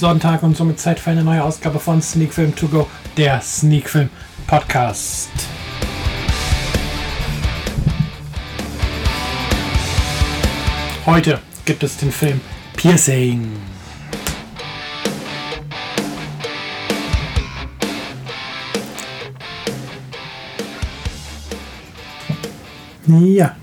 Sonntag und somit Zeit für eine neue Ausgabe von Sneak Film To Go, der Sneak Film Podcast. Heute gibt es den Film Piercing. Ja,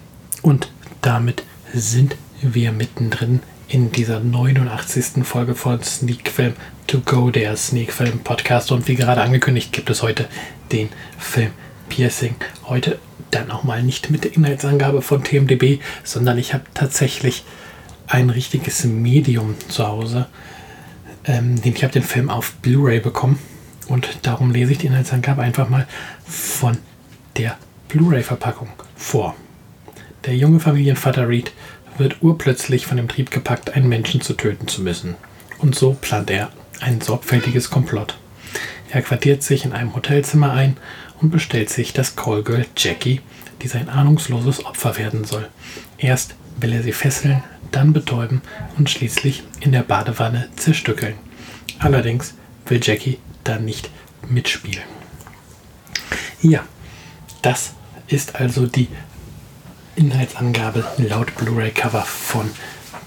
und damit sind wir mittendrin in dieser 89. Folge von Sneak Film To Go, der Sneak Film Podcast. Und wie gerade angekündigt, gibt es heute den Film Piercing. Heute dann auch mal nicht mit der Inhaltsangabe von TMDB, sondern ich habe tatsächlich ein richtiges Medium zu Hause. Ähm, ich habe den Film auf Blu-ray bekommen und darum lese ich die Inhaltsangabe einfach mal von der Blu-ray-Verpackung vor. Der junge Familienvater Reed wird urplötzlich von dem Trieb gepackt, einen Menschen zu töten zu müssen. Und so plant er ein sorgfältiges Komplott. Er quartiert sich in einem Hotelzimmer ein und bestellt sich das Callgirl Jackie, die sein ahnungsloses Opfer werden soll. Erst will er sie fesseln, dann betäuben und schließlich in der Badewanne zerstückeln. Allerdings will Jackie dann nicht mitspielen. Ja, das ist also die Inhaltsangabe laut Blu-ray-Cover von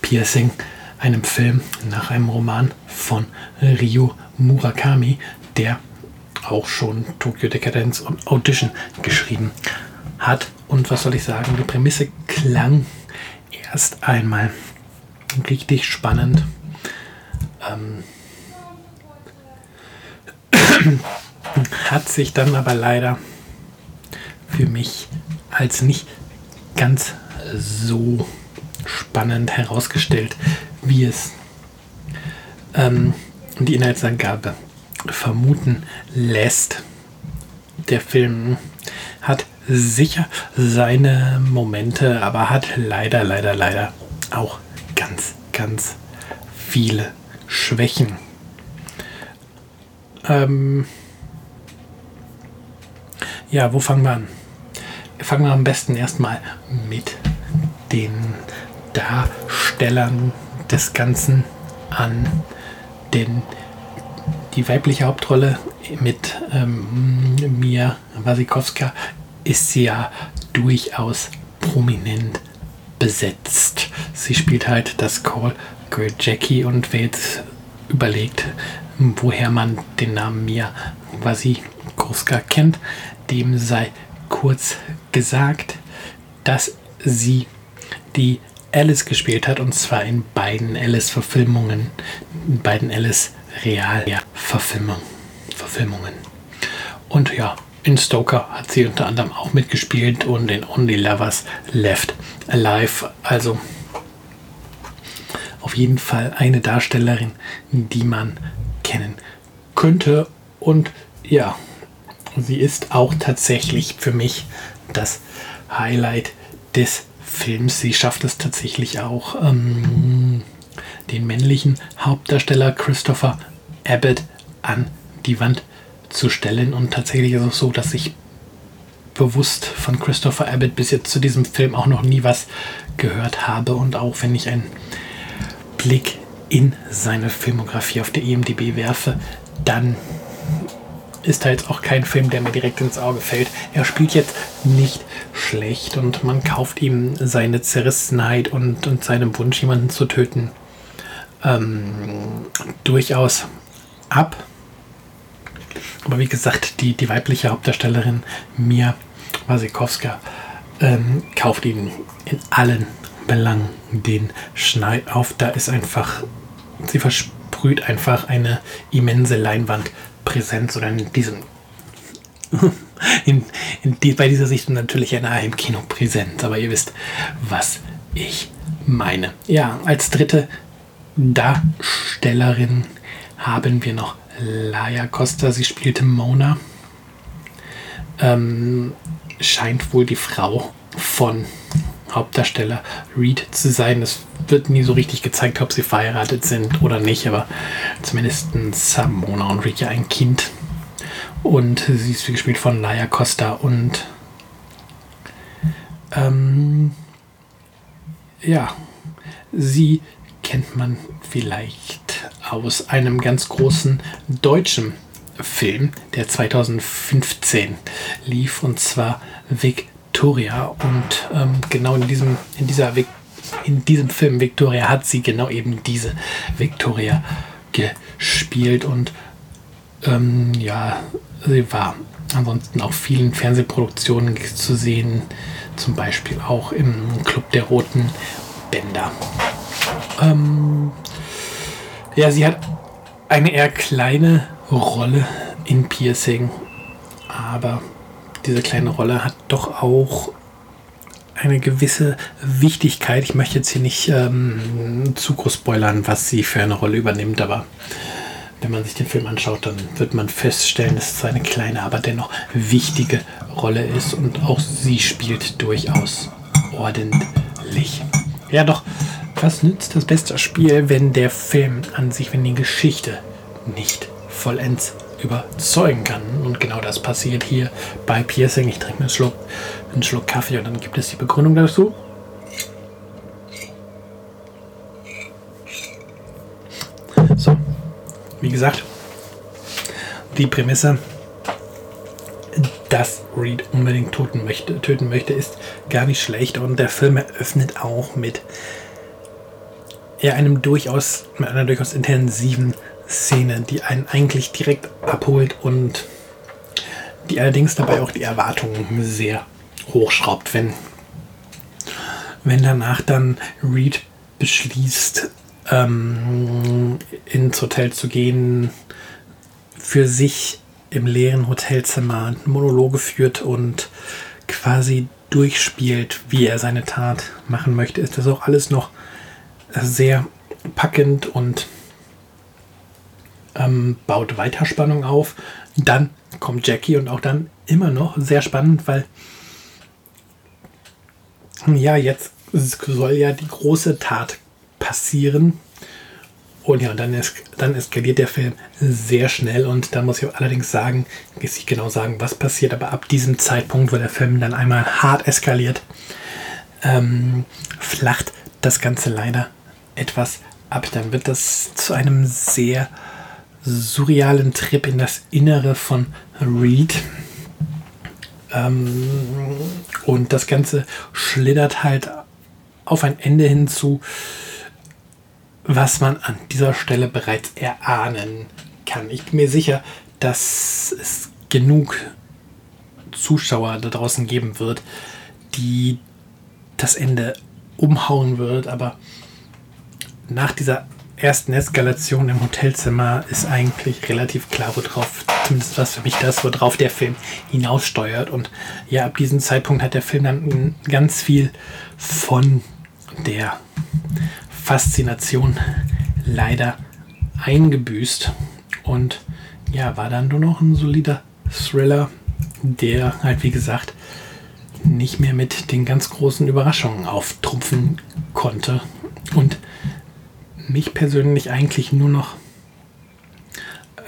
Piercing, einem Film nach einem Roman von Ryo Murakami, der auch schon Tokyo Decadence und Audition geschrieben hat. Und was soll ich sagen, die Prämisse klang erst einmal richtig spannend. Ähm, hat sich dann aber leider für mich als nicht ganz so spannend herausgestellt, wie es ähm, die Inhaltsangabe vermuten lässt. Der Film hat sicher seine Momente, aber hat leider, leider, leider auch ganz, ganz viele Schwächen. Ähm ja, wo fangen wir an? Fangen wir am besten erstmal mit den Darstellern des Ganzen an. Denn die weibliche Hauptrolle mit ähm, Mia Wasikowska ist ja durchaus prominent besetzt. Sie spielt halt das Call Girl Jackie und wer jetzt überlegt, woher man den Namen Mia Wasikowska kennt, dem sei kurz gesagt, dass sie die Alice gespielt hat und zwar in beiden Alice-Verfilmungen, in beiden Alice-Real-Verfilmungen. Und ja, in Stoker hat sie unter anderem auch mitgespielt und in Only Lovers Left Alive. Also auf jeden Fall eine Darstellerin, die man kennen könnte. Und ja, sie ist auch tatsächlich für mich das Highlight des Films. Sie schafft es tatsächlich auch, ähm, den männlichen Hauptdarsteller Christopher Abbott an die Wand zu stellen. Und tatsächlich ist es so, dass ich bewusst von Christopher Abbott bis jetzt zu diesem Film auch noch nie was gehört habe. Und auch wenn ich einen Blick in seine Filmografie auf der IMDb werfe, dann ist da jetzt auch kein Film, der mir direkt ins Auge fällt. Er spielt jetzt nicht schlecht und man kauft ihm seine Zerrissenheit und, und seinem Wunsch, jemanden zu töten, ähm, durchaus ab. Aber wie gesagt, die, die weibliche Hauptdarstellerin Mia Wasikowska ähm, kauft ihm in allen Belangen den Schneid auf. Da ist einfach, sie versprüht einfach eine immense Leinwand Präsenz oder in diesem in, in die, bei dieser Sicht natürlich eine Heimkino-Präsenz, aber ihr wisst, was ich meine. Ja, als dritte Darstellerin haben wir noch Laia Costa. Sie spielte Mona. Ähm, scheint wohl die Frau von Hauptdarsteller Reed zu sein. Es wird nie so richtig gezeigt, ob sie verheiratet sind oder nicht, aber zumindest haben Mona und Reed ja ein Kind. Und sie ist gespielt von Laia Costa und ähm, ja, sie kennt man vielleicht aus einem ganz großen deutschen Film, der 2015 lief, und zwar Victoria. Und ähm, genau in diesem, in dieser in diesem Film Victoria hat sie genau eben diese Victoria gespielt und ähm, ja, sie war ansonsten auch vielen Fernsehproduktionen zu sehen, zum Beispiel auch im Club der Roten Bänder. Ähm, ja, sie hat eine eher kleine Rolle in Piercing, aber diese kleine Rolle hat doch auch eine gewisse Wichtigkeit. Ich möchte jetzt hier nicht ähm, zu groß spoilern, was sie für eine Rolle übernimmt, aber wenn man sich den Film anschaut, dann wird man feststellen, dass es eine kleine, aber dennoch wichtige Rolle ist und auch sie spielt durchaus ordentlich. Ja, doch, was nützt das beste Spiel, wenn der Film an sich, wenn die Geschichte nicht vollends überzeugen kann? Und genau das passiert hier bei Piercing. Ich trinke einen Schluck, einen Schluck Kaffee und dann gibt es die Begründung dazu. So, wie gesagt, die Prämisse, dass Reed unbedingt töten möchte, töten möchte, ist gar nicht schlecht. Und der Film eröffnet auch mit einem durchaus, mit einer durchaus intensiven Szene, die einen eigentlich direkt abholt und die allerdings dabei auch die Erwartungen sehr hochschraubt, wenn, wenn danach dann Reed beschließt, ähm, ins Hotel zu gehen, für sich im leeren Hotelzimmer Monologe führt und quasi durchspielt, wie er seine Tat machen möchte, ist das auch alles noch sehr packend und ähm, baut weiter Spannung auf. Dann kommt Jackie und auch dann immer noch sehr spannend, weil ja, jetzt soll ja die große Tat passieren. Und ja, dann, es, dann eskaliert der Film sehr schnell und da muss ich allerdings sagen, ich nicht genau sagen, was passiert, aber ab diesem Zeitpunkt, wo der Film dann einmal hart eskaliert, ähm, flacht das Ganze leider etwas ab. Dann wird das zu einem sehr surrealen Trip in das Innere von Reed. Ähm, und das Ganze schlittert halt auf ein Ende hinzu, was man an dieser Stelle bereits erahnen kann. Ich bin mir sicher, dass es genug Zuschauer da draußen geben wird, die das Ende umhauen wird, aber nach dieser ersten Eskalation im Hotelzimmer ist eigentlich relativ klar, worauf, zumindest was für mich das, worauf der Film hinaussteuert. Und ja, ab diesem Zeitpunkt hat der Film dann ganz viel von der Faszination leider eingebüßt. Und ja, war dann nur noch ein solider Thriller, der halt, wie gesagt, nicht mehr mit den ganz großen Überraschungen auftrumpfen konnte. Und mich persönlich eigentlich nur noch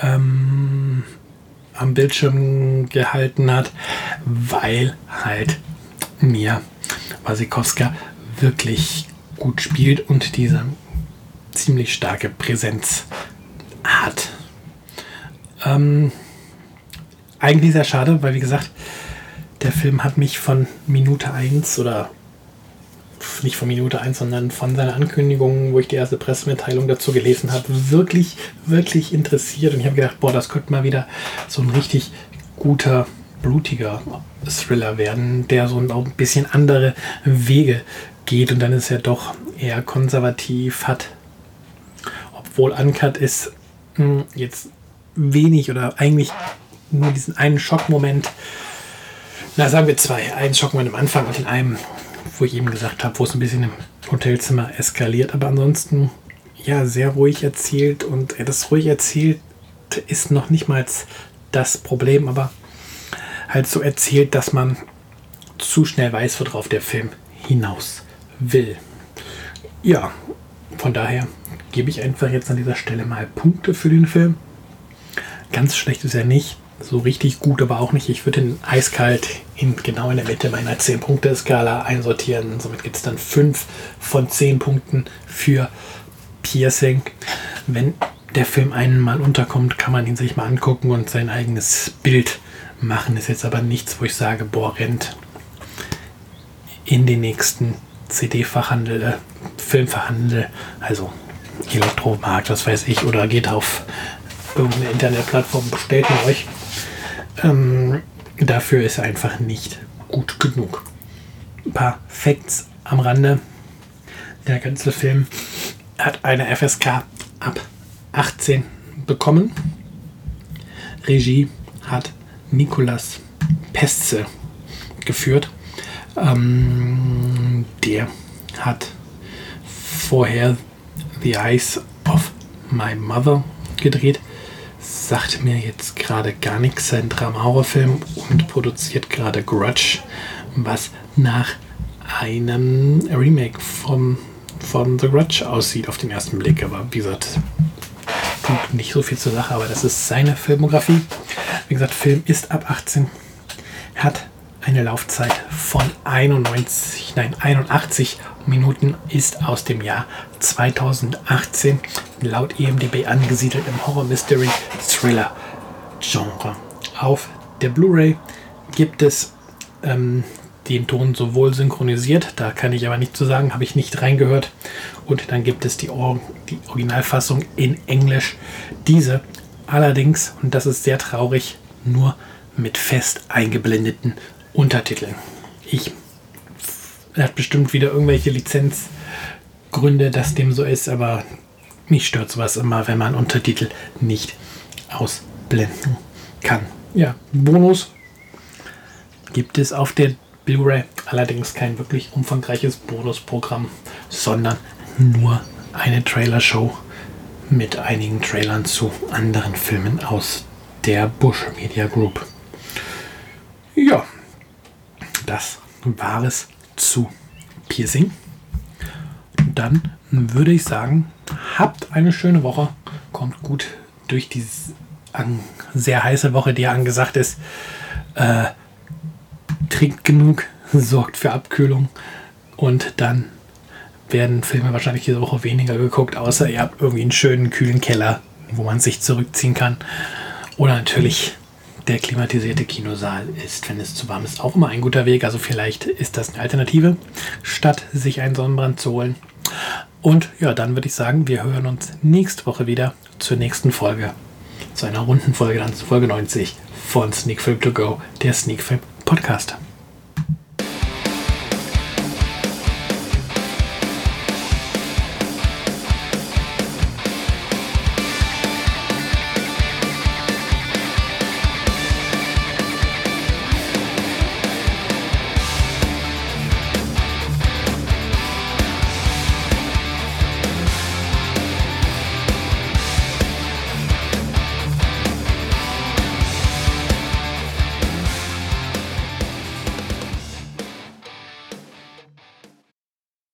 ähm, am Bildschirm gehalten hat, weil halt mir Wasikowska wirklich gut spielt und diese ziemlich starke Präsenz hat. Ähm, eigentlich sehr schade, weil wie gesagt, der Film hat mich von Minute 1 oder nicht von Minute 1, sondern von seiner Ankündigung, wo ich die erste Pressemitteilung dazu gelesen habe, wirklich, wirklich interessiert. Und ich habe gedacht, boah, das könnte mal wieder so ein richtig guter, blutiger Thriller werden, der so ein bisschen andere Wege geht. Und dann ist er doch eher konservativ, hat, obwohl Uncut ist, hm, jetzt wenig oder eigentlich nur diesen einen Schockmoment. Na, sagen wir zwei. Einen Schockmoment am Anfang und in einem wo ich eben gesagt habe, wo es ein bisschen im Hotelzimmer eskaliert. Aber ansonsten, ja, sehr ruhig erzählt. Und das ruhig erzählt ist noch nicht mal das Problem, aber halt so erzählt, dass man zu schnell weiß, worauf der Film hinaus will. Ja, von daher gebe ich einfach jetzt an dieser Stelle mal Punkte für den Film. Ganz schlecht ist er nicht so richtig gut, aber auch nicht. Ich würde ihn eiskalt in, genau in der Mitte meiner 10-Punkte-Skala einsortieren. Somit gibt es dann 5 von 10 Punkten für Piercing. Wenn der Film einmal unterkommt, kann man ihn sich mal angucken und sein eigenes Bild machen. Ist jetzt aber nichts, wo ich sage, boah, rennt in den nächsten CD-Fachhandel, äh, Filmfachhandel, also Elektromarkt, was weiß ich, oder geht auf irgendeine Internetplattform, bestellt ihn euch. Ähm, dafür ist er einfach nicht gut genug. Ein paar Facts am Rande. Der ganze Film hat eine FSK ab 18 bekommen. Regie hat Nicolas Pesce geführt. Ähm, der hat vorher The Eyes of My Mother gedreht. Sagt mir jetzt gerade gar nichts. Ein Drama-Horrorfilm und produziert gerade Grudge, was nach einem Remake vom, von The Grudge aussieht auf den ersten Blick. Aber wie gesagt, tut nicht so viel zur Sache, aber das ist seine Filmografie. Wie gesagt, Film ist ab 18, hat eine Laufzeit von 91, nein, 81 Minuten, ist aus dem Jahr 2018 laut EMDB angesiedelt im Horror-Mystery-Thriller-Genre. Auf der Blu-ray gibt es ähm, den Ton sowohl synchronisiert, da kann ich aber nicht zu sagen, habe ich nicht reingehört. Und dann gibt es die, Or die Originalfassung in Englisch. Diese allerdings, und das ist sehr traurig, nur mit fest eingeblendeten Untertiteln. Ich hat bestimmt wieder irgendwelche Lizenzgründe, dass dem so ist, aber mich stört sowas immer, wenn man Untertitel nicht ausblenden kann. Ja, Bonus gibt es auf der Blu-ray allerdings kein wirklich umfangreiches Bonusprogramm, sondern nur eine Trailer-Show mit einigen Trailern zu anderen Filmen aus der Bush Media Group. Ja, das war es zu Piercing. Dann würde ich sagen, habt eine schöne Woche, kommt gut durch diese sehr heiße Woche, die angesagt ist. Äh, trinkt genug, sorgt für Abkühlung und dann werden Filme wahrscheinlich diese Woche weniger geguckt, außer ihr habt irgendwie einen schönen kühlen Keller, wo man sich zurückziehen kann. Oder natürlich der klimatisierte Kinosaal ist, wenn es zu warm ist, auch immer ein guter Weg. Also vielleicht ist das eine Alternative, statt sich einen Sonnenbrand zu holen. Und ja, dann würde ich sagen, wir hören uns nächste Woche wieder zur nächsten Folge. Zu einer runden Folge, dann zu Folge 90 von Sneak Film To Go, der Sneak Film Podcast.